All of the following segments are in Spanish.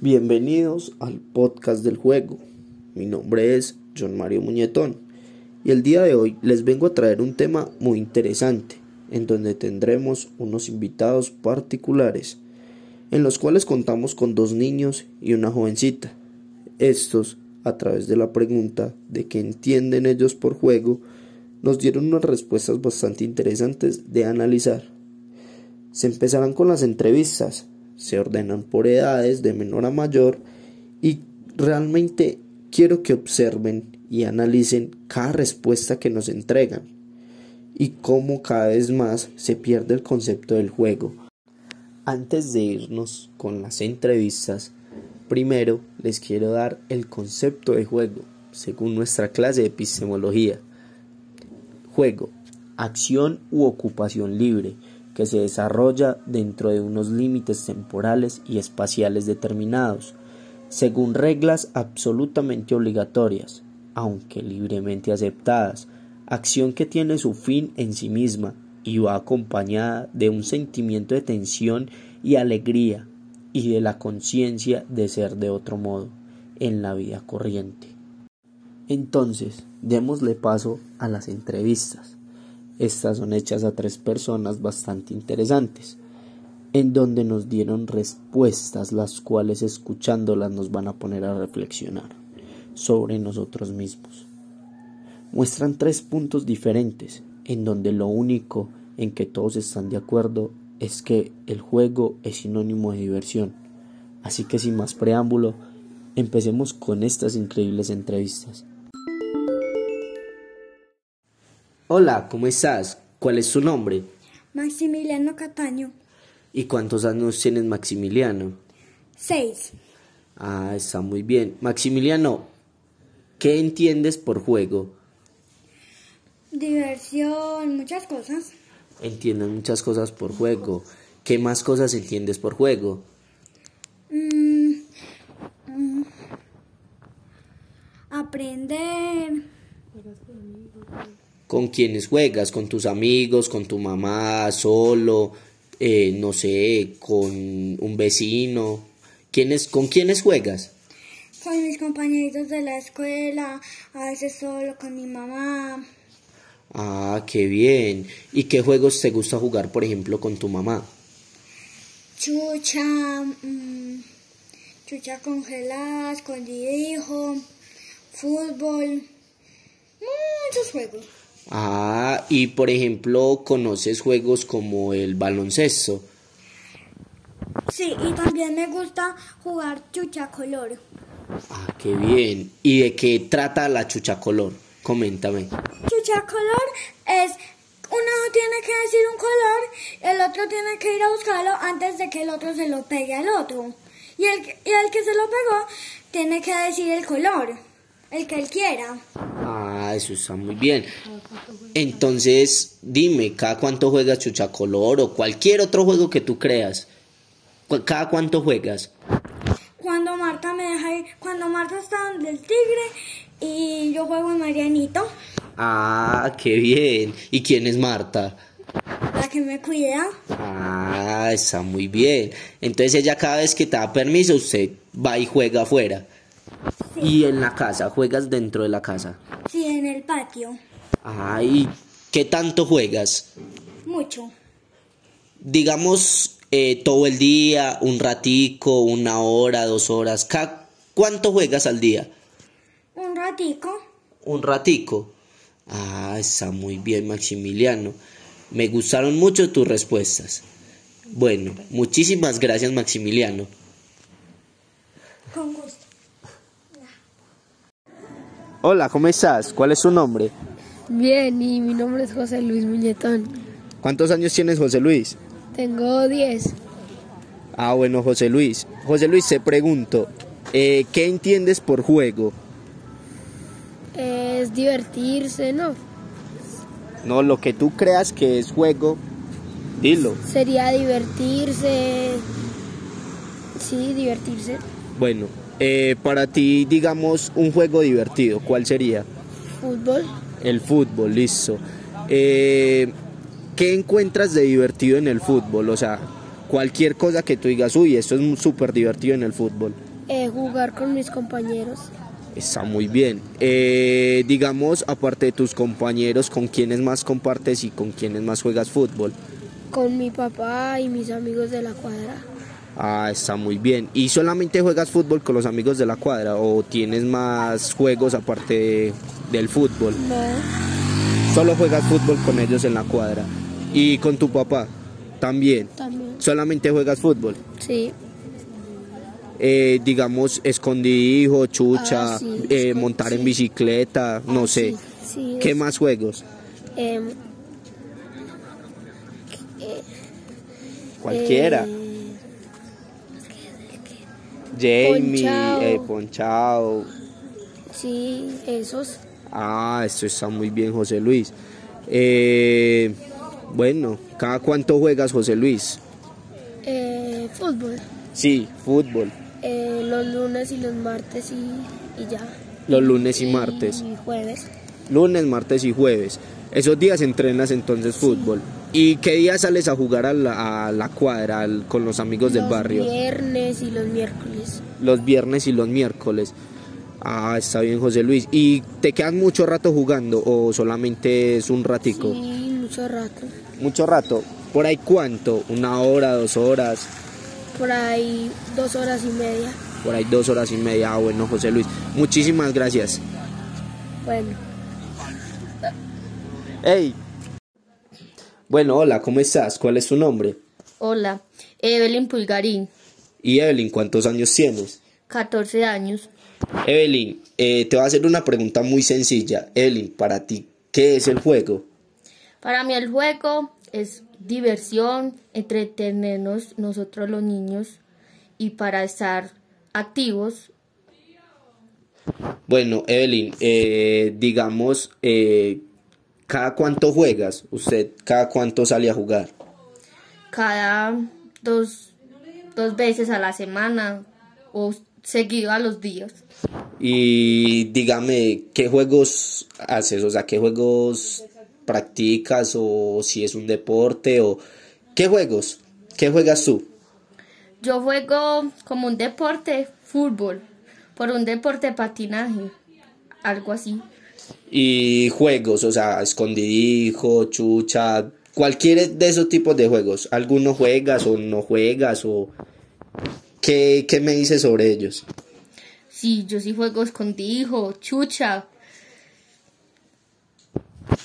Bienvenidos al podcast del juego. Mi nombre es John Mario Muñetón y el día de hoy les vengo a traer un tema muy interesante en donde tendremos unos invitados particulares en los cuales contamos con dos niños y una jovencita. Estos, a través de la pregunta de qué entienden ellos por juego, nos dieron unas respuestas bastante interesantes de analizar. Se empezarán con las entrevistas, se ordenan por edades de menor a mayor y realmente quiero que observen y analicen cada respuesta que nos entregan y cómo cada vez más se pierde el concepto del juego. Antes de irnos con las entrevistas, primero les quiero dar el concepto de juego según nuestra clase de epistemología. Juego, acción u ocupación libre que se desarrolla dentro de unos límites temporales y espaciales determinados, según reglas absolutamente obligatorias, aunque libremente aceptadas, acción que tiene su fin en sí misma y va acompañada de un sentimiento de tensión y alegría y de la conciencia de ser de otro modo en la vida corriente. Entonces, démosle paso a las entrevistas. Estas son hechas a tres personas bastante interesantes, en donde nos dieron respuestas las cuales escuchándolas nos van a poner a reflexionar sobre nosotros mismos. Muestran tres puntos diferentes, en donde lo único en que todos están de acuerdo es que el juego es sinónimo de diversión. Así que sin más preámbulo, empecemos con estas increíbles entrevistas. Hola, ¿cómo estás? ¿Cuál es su nombre? Maximiliano Cataño. ¿Y cuántos años tienes, Maximiliano? Seis. Ah, está muy bien. Maximiliano, ¿qué entiendes por juego? Diversión, muchas cosas. Entiendes muchas cosas por juego. ¿Qué más cosas entiendes por juego? Mm, mm, aprender. ¿Con quiénes juegas? ¿Con tus amigos? ¿Con tu mamá? ¿Solo? Eh, no sé, con un vecino. ¿Quiénes, ¿Con quiénes juegas? Con mis compañeritos de la escuela, a veces solo con mi mamá. Ah, qué bien. ¿Y qué juegos te gusta jugar, por ejemplo, con tu mamá? Chucha, mm, chucha congelada, escondidijo, fútbol, muchos juegos. Ah, y por ejemplo, ¿conoces juegos como el baloncesto? Sí, y también me gusta jugar chucha color. Ah, qué bien. ¿Y de qué trata la chucha color? Coméntame. Chucha color es uno tiene que decir un color, el otro tiene que ir a buscarlo antes de que el otro se lo pegue al otro. Y el, y el que se lo pegó tiene que decir el color, el que él quiera. Ah, eso está muy bien. Entonces, dime, ¿cada cuánto juegas chucha color o cualquier otro juego que tú creas? ¿Cu- ¿Cada cuánto juegas? Cuando Marta me deja ir, cuando Marta está donde el tigre y yo juego en Marianito, Ah, qué bien. ¿Y quién es Marta? la que me cuida. Ah, está muy bien. Entonces ella cada vez que te da permiso, usted va y juega afuera. Y en la casa, juegas dentro de la casa. Sí, en el patio. Ay, ¿qué tanto juegas? Mucho. Digamos eh, todo el día, un ratico, una hora, dos horas. ¿Cuánto juegas al día? Un ratico. Un ratico. Ah, está muy bien, Maximiliano. Me gustaron mucho tus respuestas. Bueno, muchísimas gracias, Maximiliano. Con gusto. Hola, ¿cómo estás? ¿Cuál es tu nombre? Bien, y mi nombre es José Luis Muñetón. ¿Cuántos años tienes, José Luis? Tengo 10. Ah, bueno, José Luis. José Luis, te pregunto, eh, ¿qué entiendes por juego? Es divertirse, ¿no? No, lo que tú creas que es juego, dilo. Sería divertirse. Sí, divertirse. Bueno, eh, para ti, digamos, un juego divertido, ¿cuál sería? Fútbol. El fútbol, listo. Eh, ¿Qué encuentras de divertido en el fútbol? O sea, cualquier cosa que tú digas, uy, esto es súper divertido en el fútbol. Eh, jugar con mis compañeros. Está muy bien. Digamos, aparte de tus compañeros, ¿con quiénes más compartes y con quiénes más juegas fútbol? Con mi papá y mis amigos de la cuadra. Ah, está muy bien. ¿Y solamente juegas fútbol con los amigos de la cuadra o tienes más juegos aparte del fútbol? No, Solo juegas fútbol con ellos en la cuadra. ¿Y con tu papá? También. también. Solamente juegas fútbol. Sí, Eh, digamos, escondidijo, chucha, Ah, sí, eh, montar en bicicleta, no sé. sí, ¿Qué más juegos? em, eh, Cualquiera. Jamie, ponchao. eh, ponchao. sí, esos. Ah, esto está muy bien, José Luis. Eh, bueno, ¿cada cuánto juegas, José Luis? Eh, fútbol. Sí, fútbol. Eh, los lunes y los martes y, y ya. Los lunes y martes. Y jueves. Lunes, martes y jueves. Esos días entrenas entonces fútbol. ¿Y qué día sales a jugar a la, a la cuadra al- con los amigos del los barrio? viernes y los miércoles. Los viernes y los miércoles. Ah, está bien, José Luis. ¿Y te quedas mucho rato jugando o solamente es un ratico? Sí, mucho rato. Mucho rato. ¿Por ahí cuánto? ¿Una hora, dos horas? Por ahí dos horas y media. Por ahí dos horas y media. Ah, bueno, José Luis. Muchísimas gracias. Bueno, Hey. Bueno, hola, ¿cómo estás? ¿Cuál es tu nombre? Hola, Evelyn Pulgarín, Y Evelyn, ¿cuántos años tienes? 14 años. Evelyn, eh, te voy a hacer una pregunta muy sencilla. Evelyn, para ti, ¿qué es el juego? Para mí el juego es diversión, entretenernos nosotros los niños y para estar activos. Bueno, Evelyn, eh, digamos, eh, ¿cada cuánto juegas? ¿Usted cada cuánto sale a jugar? cada dos, dos veces a la semana o seguido a los días. Y dígame, ¿qué juegos haces? O sea, ¿qué juegos practicas? O si es un deporte o... ¿Qué juegos? ¿Qué juegas tú? Yo juego como un deporte fútbol, por un deporte patinaje, algo así. Y juegos, o sea, escondidijo, chucha, cualquier de esos tipos de juegos. ¿Alguno juegas o no juegas? o ¿Qué, qué me dices sobre ellos? Sí, yo sí juego escondido, chucha.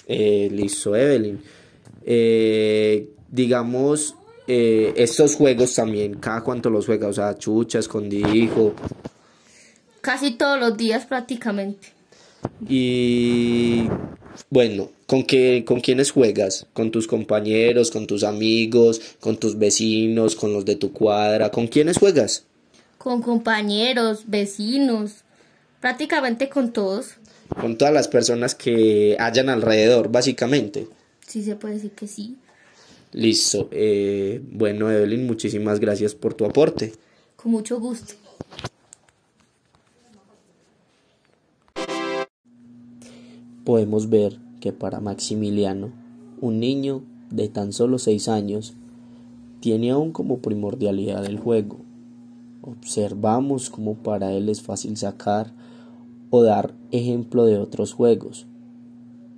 Eh, listo, Evelyn. Eh, digamos, eh, estos juegos también, ¿cada cuánto los juegas? O sea, chucha, escondidijo. Casi todos los días prácticamente. Y bueno, ¿con qué, con quiénes juegas? ¿Con tus compañeros, con tus amigos, con tus vecinos, con los de tu cuadra? ¿Con quiénes juegas? Con compañeros, vecinos, prácticamente con todos. Con todas las personas que hayan alrededor, básicamente. Sí se puede decir que sí. Listo. Eh, bueno, Evelyn, muchísimas gracias por tu aporte. Con mucho gusto. Podemos ver que para Maximiliano, un niño de tan solo 6 años, tiene aún como primordialidad el juego. Observamos cómo para él es fácil sacar o dar ejemplo de otros juegos.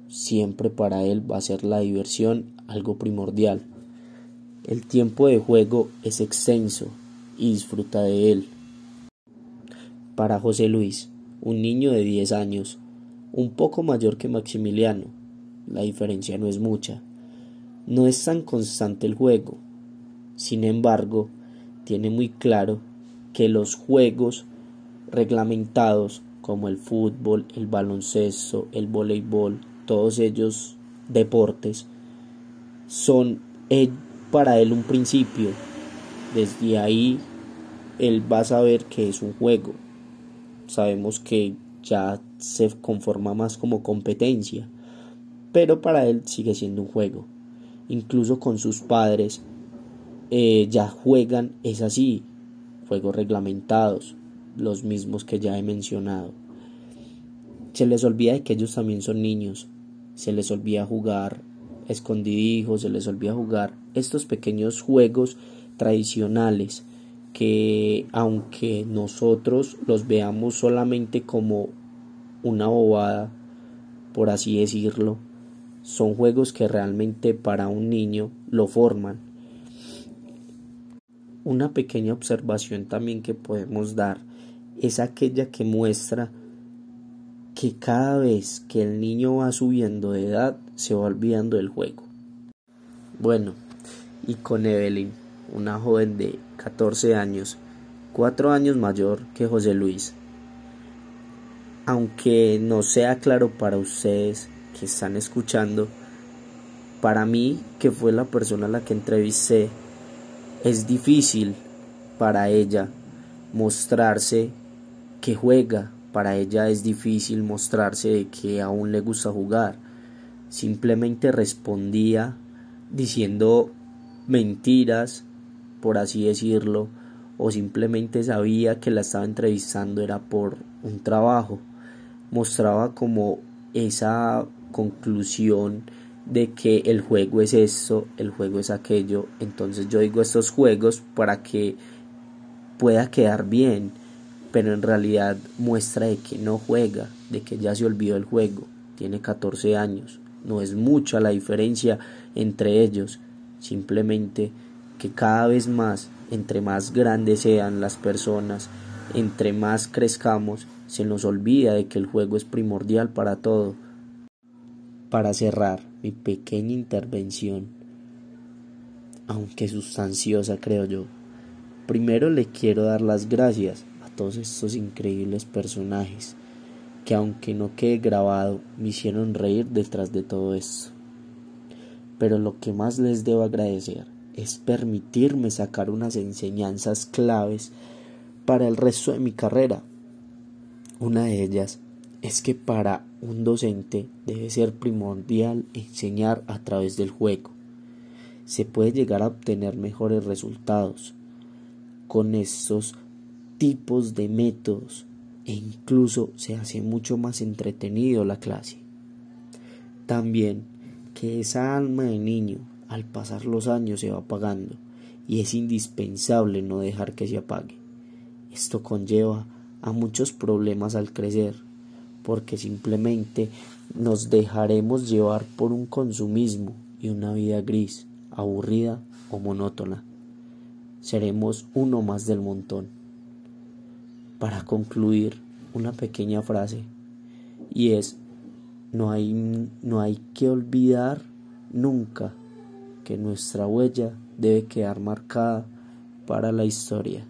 Siempre para él va a ser la diversión algo primordial. El tiempo de juego es extenso y disfruta de él. Para José Luis, un niño de 10 años, un poco mayor que Maximiliano. La diferencia no es mucha. No es tan constante el juego. Sin embargo, tiene muy claro que los juegos reglamentados como el fútbol, el baloncesto, el voleibol, todos ellos deportes, son eh, para él un principio. Desde ahí él va a saber que es un juego. Sabemos que ya se conforma más como competencia, pero para él sigue siendo un juego. Incluso con sus padres eh, ya juegan, es así, juegos reglamentados, los mismos que ya he mencionado. Se les olvida de que ellos también son niños, se les olvida jugar escondidijos, se les olvida jugar estos pequeños juegos tradicionales que aunque nosotros los veamos solamente como una bobada, por así decirlo, son juegos que realmente para un niño lo forman. Una pequeña observación también que podemos dar es aquella que muestra que cada vez que el niño va subiendo de edad se va olvidando del juego. Bueno, y con Evelyn, una joven de 14 años, 4 años mayor que José Luis. Aunque no sea claro para ustedes que están escuchando, para mí, que fue la persona a la que entrevisté, es difícil para ella mostrarse que juega, para ella es difícil mostrarse que aún le gusta jugar. Simplemente respondía diciendo mentiras, por así decirlo, o simplemente sabía que la estaba entrevistando era por un trabajo. Mostraba como esa conclusión de que el juego es esto, el juego es aquello. Entonces yo digo estos juegos para que pueda quedar bien, pero en realidad muestra de que no juega, de que ya se olvidó el juego. Tiene 14 años. No es mucha la diferencia entre ellos, simplemente que cada vez más, entre más grandes sean las personas, entre más crezcamos, se nos olvida de que el juego es primordial para todo. Para cerrar mi pequeña intervención, aunque sustanciosa creo yo, primero le quiero dar las gracias a todos estos increíbles personajes que aunque no quede grabado me hicieron reír detrás de todo esto. Pero lo que más les debo agradecer es permitirme sacar unas enseñanzas claves para el resto de mi carrera. Una de ellas es que para un docente debe ser primordial enseñar a través del juego. Se puede llegar a obtener mejores resultados con estos tipos de métodos e incluso se hace mucho más entretenido la clase. También que esa alma de niño al pasar los años se va apagando y es indispensable no dejar que se apague. Esto conlleva a muchos problemas al crecer porque simplemente nos dejaremos llevar por un consumismo y una vida gris, aburrida o monótona. Seremos uno más del montón. Para concluir, una pequeña frase y es no hay, no hay que olvidar nunca que nuestra huella debe quedar marcada para la historia.